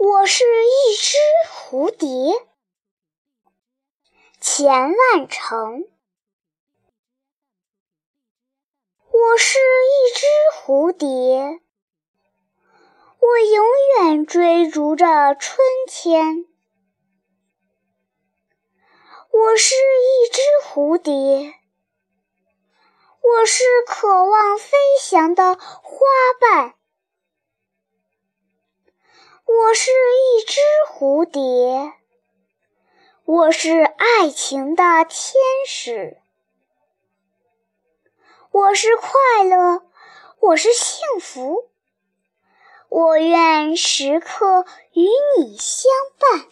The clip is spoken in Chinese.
我是一只蝴蝶，钱万成。我是一只蝴蝶，我永远追逐着春天。我是一只蝴蝶，我是渴望飞翔的花瓣。我是一只蝴蝶，我是爱情的天使，我是快乐，我是幸福，我愿时刻与你相伴。